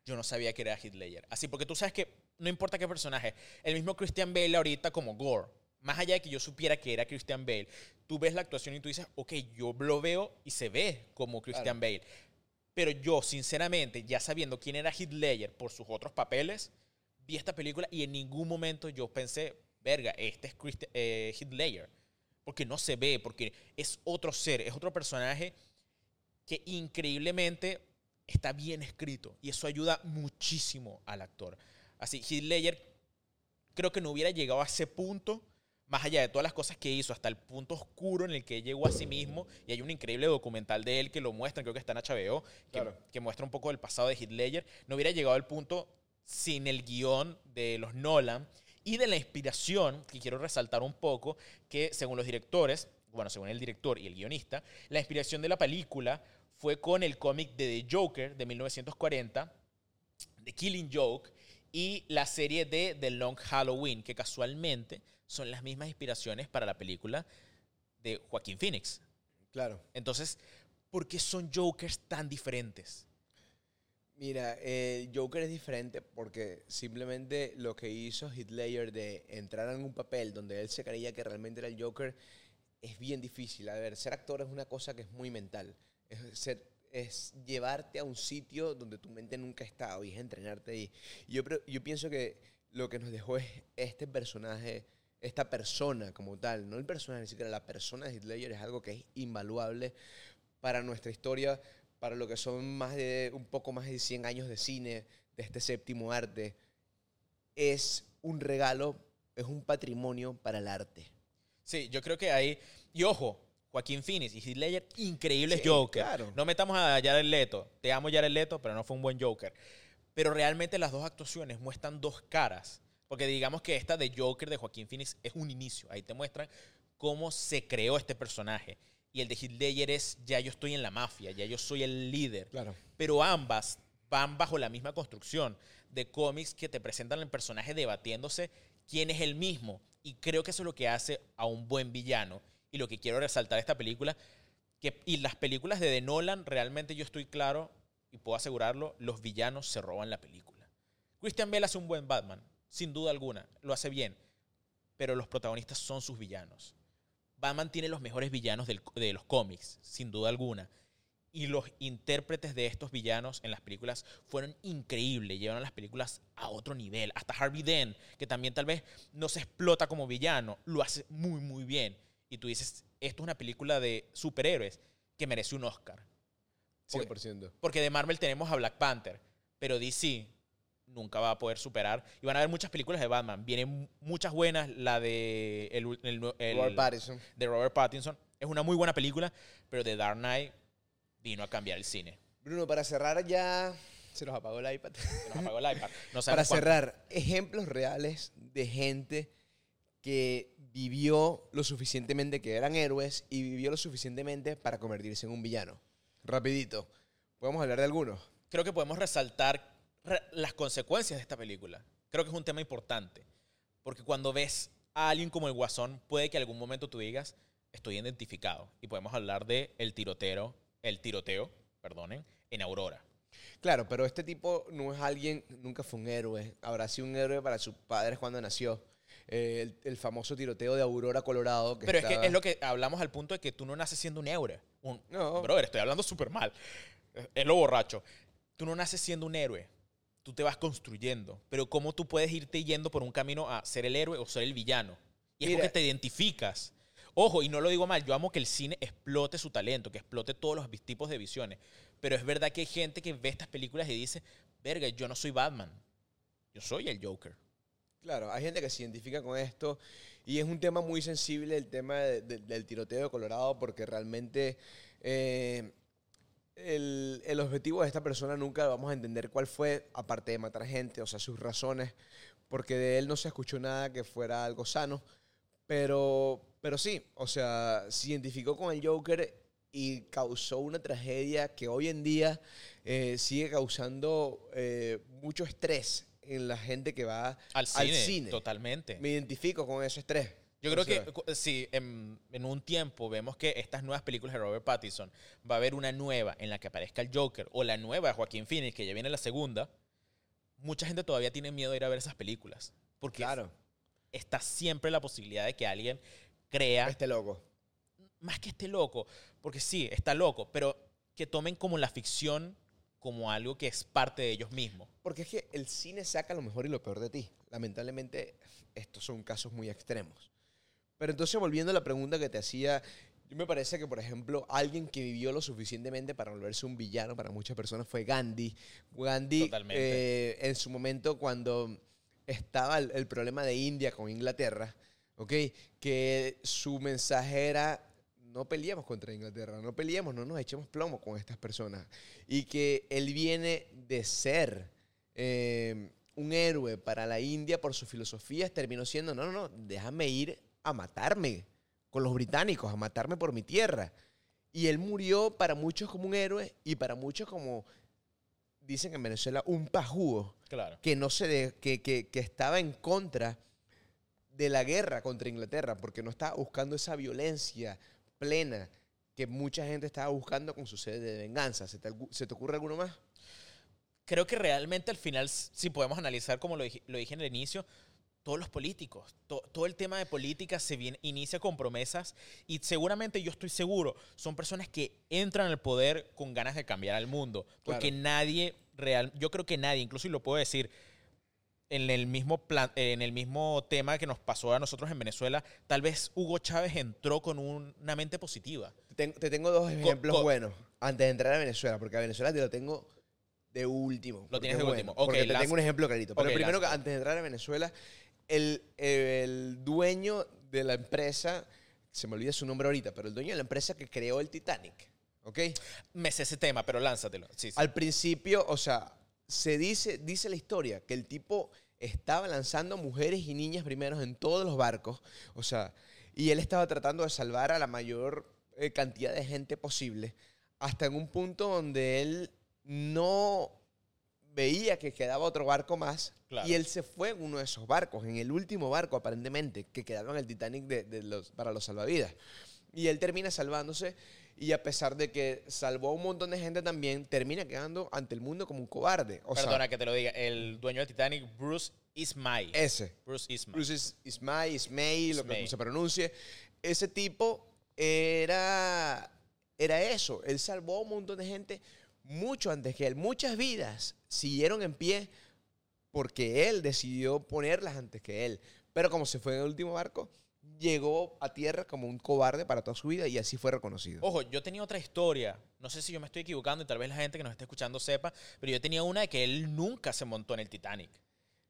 yo no sabía que era Heath Ledger. Así, porque tú sabes que no importa qué personaje, el mismo Christian Bale ahorita como Gore, más allá de que yo supiera que era Christian Bale, tú ves la actuación y tú dices, ok, yo lo veo y se ve como Christian Bale. Pero yo, sinceramente, ya sabiendo quién era Heath Ledger por sus otros papeles, vi esta película y en ningún momento yo pensé, verga, este es Christi- eh, Heath Ledger. Porque no se ve, porque es otro ser, es otro personaje que increíblemente está bien escrito y eso ayuda muchísimo al actor. Así, Heath Ledger creo que no hubiera llegado a ese punto, más allá de todas las cosas que hizo, hasta el punto oscuro en el que llegó a sí mismo. Y hay un increíble documental de él que lo muestra, creo que está en HBO, que, Claro. que muestra un poco del pasado de Heath Ledger. No hubiera llegado al punto sin el guion de los Nolan y de la inspiración, que quiero resaltar un poco, que según los directores, bueno, según el director y el guionista, la inspiración de la película fue con el cómic de The Joker de 1940, The Killing Joke, y la serie de The Long Halloween, que casualmente son las mismas inspiraciones para la película de Joaquín Phoenix. Claro. Entonces, ¿por qué son Jokers tan diferentes? Mira, el Joker es diferente porque simplemente lo que hizo Ledger de entrar en un papel donde él se creía que realmente era el Joker es bien difícil. A ver, ser actor es una cosa que es muy mental. Es, ser- es llevarte a un sitio donde tu mente nunca ha estado y es entrenarte ahí. Y yo, yo pienso que lo que nos dejó es este personaje, esta persona como tal, no el personaje, ni siquiera la persona de Ledger es algo que es invaluable para nuestra historia, para lo que son más de un poco más de 100 años de cine, de este séptimo arte. Es un regalo, es un patrimonio para el arte. Sí, yo creo que ahí. Y ojo, Joaquín Phoenix y Heath Ledger, increíbles Sí, Joker. claro. No metamos a Jared Leto. Te amo, Jared Leto, pero no fue un buen Joker. Pero realmente las dos actuaciones muestran dos caras. Porque digamos que esta de Joker de Joaquín Phoenix es un inicio. Ahí te muestran cómo se creó este personaje. Y el de Ledger es ya yo estoy en la mafia, ya yo soy el líder. Claro. Pero ambas van bajo la misma construcción de cómics que te presentan el personaje debatiéndose quién es el mismo. Y creo que eso es lo que hace a un buen villano. Y lo que quiero resaltar de esta película, que, y las películas de The Nolan, realmente yo estoy claro y puedo asegurarlo, los villanos se roban la película. Christian Bale hace un buen Batman, sin duda alguna, lo hace bien, pero los protagonistas son sus villanos. Batman tiene los mejores villanos del- de los cómics, sin duda alguna. Y los intérpretes de estos villanos en las películas fueron increíbles, llevaron las películas a otro nivel. Hasta Harvey Dent, que también tal vez no se explota como villano, lo hace muy, muy bien. Y tú dices, esto es una película de superhéroes que merece un Oscar. Porque- 100%. Porque de Marvel tenemos a Black Panther, pero DC nunca va a poder superar. Y van a haber muchas películas de Batman. Vienen muchas buenas. La de el, el- el- Robert Pattinson. de Robert Pattinson. Es una muy buena película, pero The Dark Knight vino a cambiar el cine. Bruno, para cerrar ya... Se nos apagó el iPad. Se nos apagó el iPad. No Para cuánto. cerrar, ejemplos reales de gente que vivió lo suficientemente, que eran héroes, y vivió lo suficientemente para convertirse en un villano. Rapidito. ¿Podemos hablar de algunos? Creo que podemos resaltar re- las consecuencias de esta película. Creo que es un tema importante. Porque cuando ves a alguien como el Guasón, puede que en algún momento tú digas, estoy identificado. Y podemos hablar de el tiroteo, el tiroteo, perdonen, en Aurora. Claro, pero este tipo no es alguien, nunca fue un héroe. Habrá sido un héroe para sus padres cuando nació. Eh, el, el famoso tiroteo de Aurora, Colorado. Que Pero es que es lo que hablamos al punto de que tú no naces siendo un héroe. Un, No. Brother, estoy hablando súper mal. Es lo borracho. Tú no naces siendo un héroe. Tú te vas construyendo. Pero ¿cómo tú puedes irte yendo por un camino a ser el héroe o ser el villano? Y es Mira. porque te identificas. Ojo, y no lo digo mal, yo amo que el cine explote su talento, que explote todos los tipos de visiones. Pero es verdad que hay gente que ve estas películas y dice, verga, yo no soy Batman. Yo soy el Joker. Claro, hay gente que se identifica con esto y es un tema muy sensible el tema de- de- del tiroteo de Colorado porque realmente eh, el, el objetivo de esta persona nunca vamos a entender cuál fue, aparte de matar gente, o sea, sus razones, porque de él no se escuchó nada que fuera algo sano, pero, pero sí, o sea, se identificó con el Joker y causó una tragedia que hoy en día eh, sigue causando eh, mucho estrés en la gente que va Al cine, totalmente. Me identifico con ese estrés. Yo O creo sea, que cu- sí, en, en un tiempo vemos que estas nuevas películas de Robert Pattinson va a haber una nueva en la que aparezca el Joker o la nueva de Joaquín Phoenix, que ya viene la segunda. Mucha gente todavía tiene miedo de ir a ver esas películas. Porque Claro, está siempre la posibilidad de que alguien crea, este loco. más que esté loco, porque sí, está loco, pero que tomen como la ficción como algo que es parte de ellos mismos. Porque es que el cine saca lo mejor y lo peor de ti. Lamentablemente, estos son casos muy extremos. Pero entonces, volviendo a la pregunta que te hacía, yo me parece que, por ejemplo, alguien que vivió lo suficientemente para volverse un villano para muchas personas fue Gandhi. Gandhi, eh, en su momento, cuando estaba el, el problema de India con Inglaterra, ¿ok? Que su mensaje era, no peleemos contra Inglaterra, no peleemos, no nos echemos plomo con estas personas. Y que él viene de ser eh, un héroe para la India por sus filosofías, terminó siendo, no, no, no, déjame ir a matarme con los británicos, a matarme por mi tierra. Y él murió para muchos como un héroe y para muchos como, dicen en Venezuela, un pajúo Claro. que no se de- que, que- que estaba en contra de la guerra contra Inglaterra, porque no estaba buscando esa violencia plena que mucha gente estaba buscando con su sede de venganza. ¿Se te, se te ocurre alguno más? Creo que realmente al final, si podemos analizar, como lo dije, lo dije en el inicio, todos los políticos, to- todo el tema de política se viene, inicia con promesas y seguramente yo estoy seguro, son personas que entran al poder con ganas de cambiar al mundo, porque Claro. nadie real, yo creo que nadie, incluso y lo puedo decir, en el mismo plan, en el mismo tema que nos pasó a nosotros en Venezuela, tal vez Hugo Chávez entró con un- una mente positiva. Te tengo, te tengo dos ejemplos co- buenos antes de entrar a Venezuela, porque a Venezuela te lo tengo de último. porque tienes es de último. Ok, porque te tengo un ejemplo clarito. Pero primero, antes de entrar a Venezuela, el, el dueño de la empresa, se me olvida su nombre ahorita, pero el dueño de la empresa que creó el Titanic, ¿ok? Me sé ese tema, pero lánzatelo. Sí, sí. Al principio, o sea, se dice, dice la historia que el tipo estaba lanzando mujeres y niñas primero en todos los barcos, o sea, y él estaba tratando de salvar a la mayor eh, cantidad de gente posible, hasta en un punto donde él no veía que quedaba otro barco más, Claro. y él se fue en uno de esos barcos, en el último barco aparentemente, que quedaba en el Titanic de, de los, para los salvavidas. Y él termina salvándose y a pesar de que salvó a un montón de gente también, termina quedando ante el mundo como un cobarde. O sea, Perdona que te lo diga, el dueño del Titanic, Bruce Ismay. ese. Bruce Ismay. Bruce Is- Ismay, Ismay, lo que Ismay. se pronuncie. Ese tipo era, era eso. Él salvó a un montón de gente mucho antes que él. Muchas vidas siguieron en pie porque él decidió ponerlas antes que él. Pero como se fue en el último barco, llegó a tierra como un cobarde para toda su vida y así fue reconocido. Ojo, yo tenía otra historia. No sé si yo me estoy equivocando y tal vez la gente que nos esté escuchando sepa, pero yo tenía una de que él nunca se montó en el Titanic.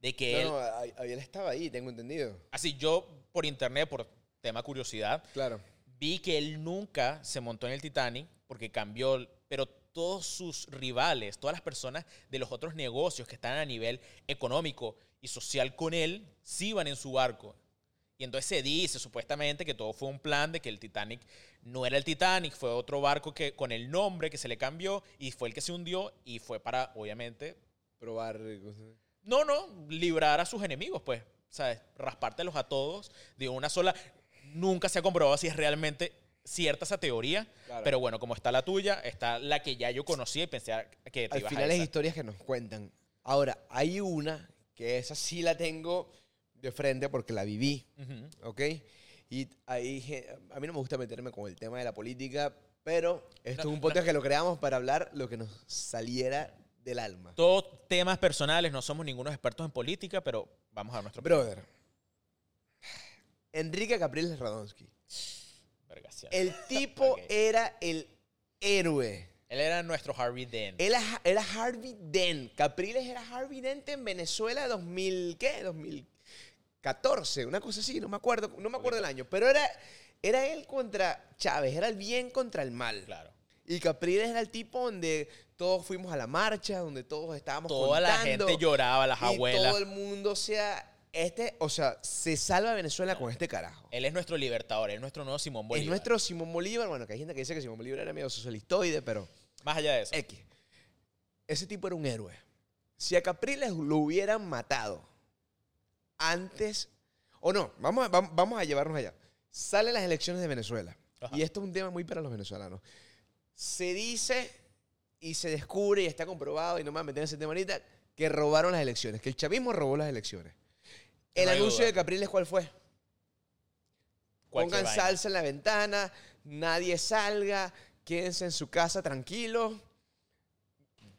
De que él. No, no, ahí- ahí él estaba ahí, tengo entendido. Así, yo por internet, por tema curiosidad, Claro. vi que él nunca se montó en el Titanic porque cambió, pero todos sus rivales, todas las personas de los otros negocios que están a nivel económico y social con él, sí iban en su barco. Y entonces se dice supuestamente que todo fue un plan de que el Titanic no era el Titanic, fue otro barco que con el nombre que se le cambió y fue el que se hundió y fue para, obviamente, Probar. no, no, librar a sus enemigos, pues, ¿sabes? Raspártelos a todos de una sola. Nunca se ha comprobado si es realmente cierta esa teoría, Claro. pero bueno, como está la tuya, está la que ya yo conocía y pensé que te Al ibas final a es historias que nos cuentan. Ahora, hay una que esa sí la tengo de frente porque la viví, Ujú. ¿ok? Y ahí, a mí no me gusta meterme con el tema de la política, pero esto No, es un podcast que lo creamos para hablar lo que nos saliera del alma. Todos temas personales, no somos ningunos expertos en política, pero vamos a nuestro... Brother, Enrique Capriles Radonsky. El tipo era el héroe. Él era nuestro Harvey Dent. Él era, era Harvey Dent. Capriles era Harvey Dent en Venezuela 2000, ¿qué? 2014, una cosa así, no me acuerdo, no me acuerdo el año, pero era, era él contra Chávez, era el bien contra el mal. Claro. Y Capriles era el tipo donde todos fuimos a la marcha, donde todos estábamos Toda la gente lloraba, las y abuelas. todo el mundo, o sea, este, o sea, se salva Venezuela con este carajo. Él es nuestro libertador, él es nuestro nuevo Simón Bolívar. Es nuestro Simón Bolívar, bueno, que hay gente que dice que Simón Bolívar era medio socialistoide, pero... Más allá de eso. X. Ese tipo era un héroe. Si a Capriles lo hubieran matado antes, o no, vamos a, vam- vamos a llevarnos allá. Salen las elecciones de Venezuela. Ajá. Y esto es un tema muy para los venezolanos. Se dice y se descubre y está comprobado, y no me voy a meter en ese tema ahorita, que robaron las elecciones, que el chavismo robó las elecciones. El No anuncio de Capriles, ¿cuál fue? Cualquier Pongan vaina. salsa en la ventana, nadie salga, quédense en su casa tranquilos.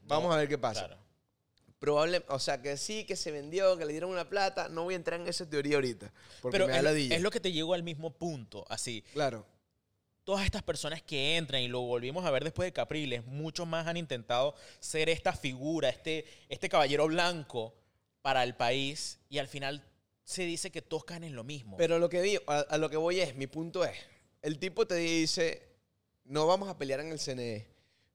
Vamos No, a ver qué pasa. Claro. Probable, o sea, que sí, que se vendió, que le dieron una plata. No voy a entrar en esa teoría ahorita. Porque Pero me da es, ladilla. es lo que te llegó al mismo punto, así. Claro. Todas estas personas que entran, y lo volvimos a ver después de Capriles, muchos más han intentado ser esta figura, este, este caballero blanco para el país, y al final se dice que todos caen en lo mismo. Pero lo que digo, a, a lo que voy es, mi punto es, el tipo te dice, no vamos a pelear en el CNE,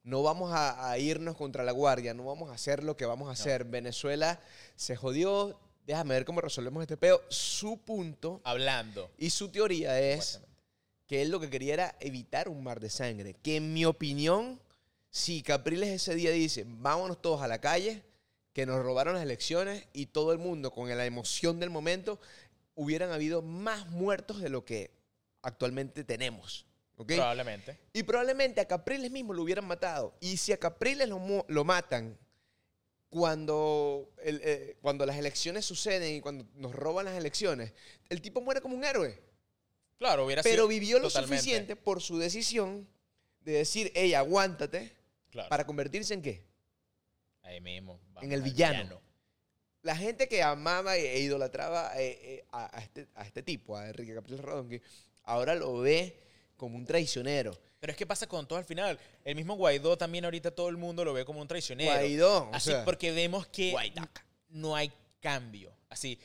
no vamos a, a irnos contra la guardia, no vamos a hacer lo que vamos a hacer. Venezuela se jodió, déjame ver cómo resolvemos este peo. Su punto Hablando. y su teoría es, que él lo que quería era evitar un mar de sangre. Que en mi opinión, si Capriles ese día dice, vámonos todos a la calle, que nos robaron las elecciones y todo el mundo con la emoción del momento, hubieran habido más muertos de lo que actualmente tenemos. Probablemente. Y probablemente a Capriles mismo lo hubieran matado. Y si a Capriles lo, lo matan cuando, el- eh, cuando las elecciones suceden y cuando nos roban las elecciones, el tipo muere como un héroe. Claro, hubiera Pero sido vivió lo totalmente. suficiente por su decisión de decir, hey, aguántate, Claro. para convertirse en qué? Ahí mismo. vamos En el al villano. La gente que amaba e idolatraba eh, eh, a, a este, a este tipo, a Enrique Capriles Rodonqui, ahora lo ve como un traicionero. Pero es que pasa con todo al final. El mismo Guaidó también ahorita todo el mundo lo ve como un traicionero. Guaidó, o Así sea, porque vemos que Guaidaca. no hay cambio. Así,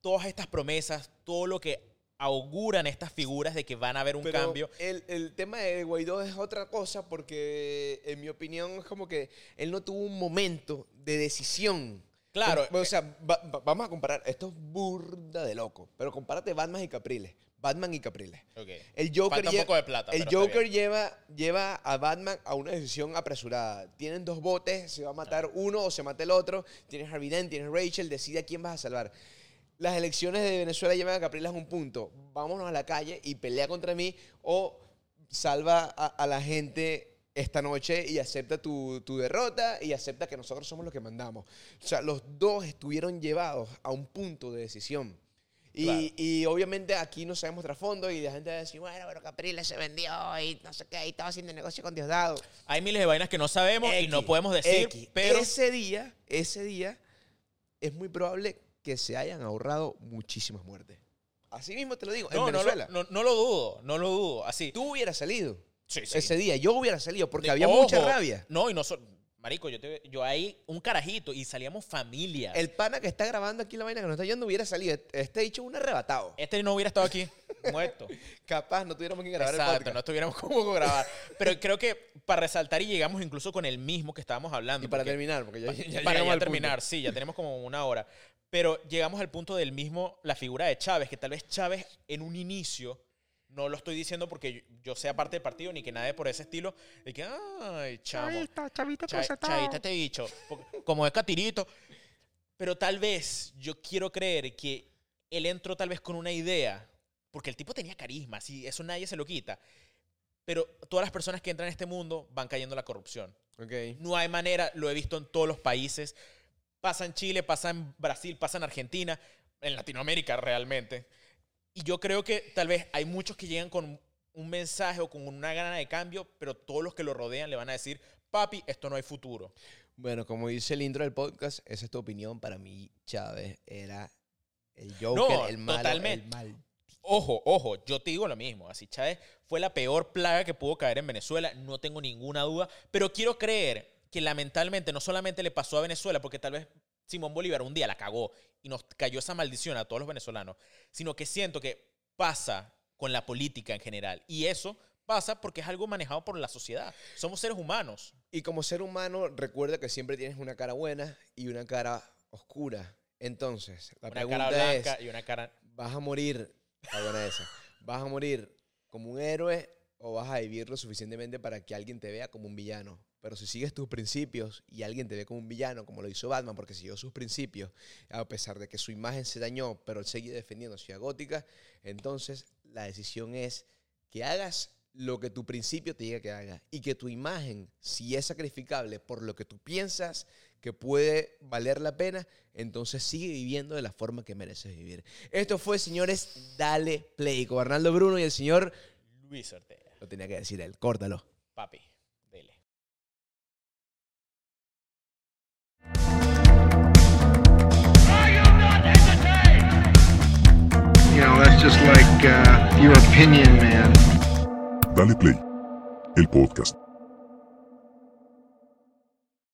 todas estas promesas, todo lo que auguran estas figuras de que van a haber un Pero cambio. El, el tema de Guaidó es otra cosa porque, en mi opinión, es como que él no tuvo un momento de decisión. Claro. Como- o sea, va- va- vamos a comparar. Esto es burda de loco. Pero compárate Batman y Capriles. Batman y Capriles. Ok. El Joker, Falta un poco de plata, el Joker lleva, lleva a Batman a una decisión apresurada. Tienen dos botes, se va a matar uno o se mata el otro. Tienes Harvey Dent, tienes Rachel, decide a quién vas a salvar. Las elecciones de Venezuela llevan a Capriles a un punto. Vámonos a la calle y pelea contra mí o salva a, a la gente esta noche y acepta tu, tu derrota y acepta que nosotros somos los que mandamos. O sea, los dos estuvieron llevados a un punto de decisión. Y, Claro. y obviamente aquí no sabemos trasfondo y la gente va a decir, bueno, pero Capriles se vendió y no sé qué, y estaba haciendo negocio con Diosdado. Hay miles de vainas que no sabemos y no X, podemos decir, X. pero Ese día, ese día, es muy probable que se hayan ahorrado muchísimas muertes. Así mismo te lo digo, en no, lo, Venezuela. no, no lo dudo, no lo dudo. Así. Tú hubieras salido Sí, sí. ese día, yo hubiera salido porque De- había mucha rabia. No, y no so- Marico, yo, te, yo ahí un carajito y salíamos familia. El pana que está grabando aquí la vaina que nos está yendo hubiera salido. Este dicho un arrebatado. Este no hubiera estado aquí, muerto. Capaz no tuviéramos que grabar el Exacto, podcast. no estuviéramos como grabar. Pero creo que para resaltar y llegamos incluso con el mismo que estábamos hablando. Y para porque- terminar, porque ya, Pa- ya para ya terminar, punto. sí, ya tenemos como una hora. Pero llegamos al punto del mismo, la figura de Chávez, que tal vez Chávez en un inicio, no lo estoy diciendo porque yo, sea parte del partido ni que nadie por ese estilo, de que, ay, chamo. Chavita, chavita Cha-. Chavita este bicho, como es catirito. Pero tal vez yo quiero creer que él entró tal vez con una idea, porque el tipo tenía carisma, sí, eso nadie se lo quita. Pero todas las personas que entran en este mundo van cayendo en la corrupción. Ok. No hay manera, lo he visto en todos los países. Pasa en Chile, pasa en Brasil, pasa en Argentina, en Latinoamérica realmente. Y yo creo que tal vez hay muchos que llegan con un mensaje o con una gana de cambio, pero todos los que lo rodean le van a decir, papi, esto no hay futuro. Bueno, como dice el intro del podcast, esa es tu opinión. Para mí, Chávez era el Joker, No, el malo, totalmente. el mal. Ojo, ojo, yo te digo lo mismo. Así Chávez fue la peor plaga que pudo caer en Venezuela, no tengo ninguna duda. Pero quiero creer que lamentablemente no solamente le pasó a Venezuela, porque tal vez Simón Bolívar un día la cagó y nos cayó esa maldición a todos los venezolanos, sino que siento que pasa con la política en general. Y eso pasa porque es algo manejado por la sociedad. Somos seres humanos. Y como ser humano, recuerda que siempre tienes una cara buena y una cara oscura. Entonces, la Una pregunta cara blanca es, y una cara... ¿vas a morir, la buena esa, ¿vas a morir como un héroe o vas a vivir lo suficientemente para que alguien te vea como un villano? Pero si sigues tus principios y alguien te ve como un villano, como lo hizo Batman, porque siguió sus principios, a pesar de que su imagen se dañó, pero él seguía defendiendo Ciudad Gótica, entonces la decisión es que hagas lo que tu principio te diga que hagas y que tu imagen, si es sacrificable por lo que tú piensas que puede valer la pena, entonces sigue viviendo de la forma que mereces vivir. Esto fue, señores, Dale Play con Arnaldo Bruno y el señor, Luis Ortega, lo tenía que decir él, córtalo. papi, You know, that's just like uh, your opinion, man. Dale Play, el podcast.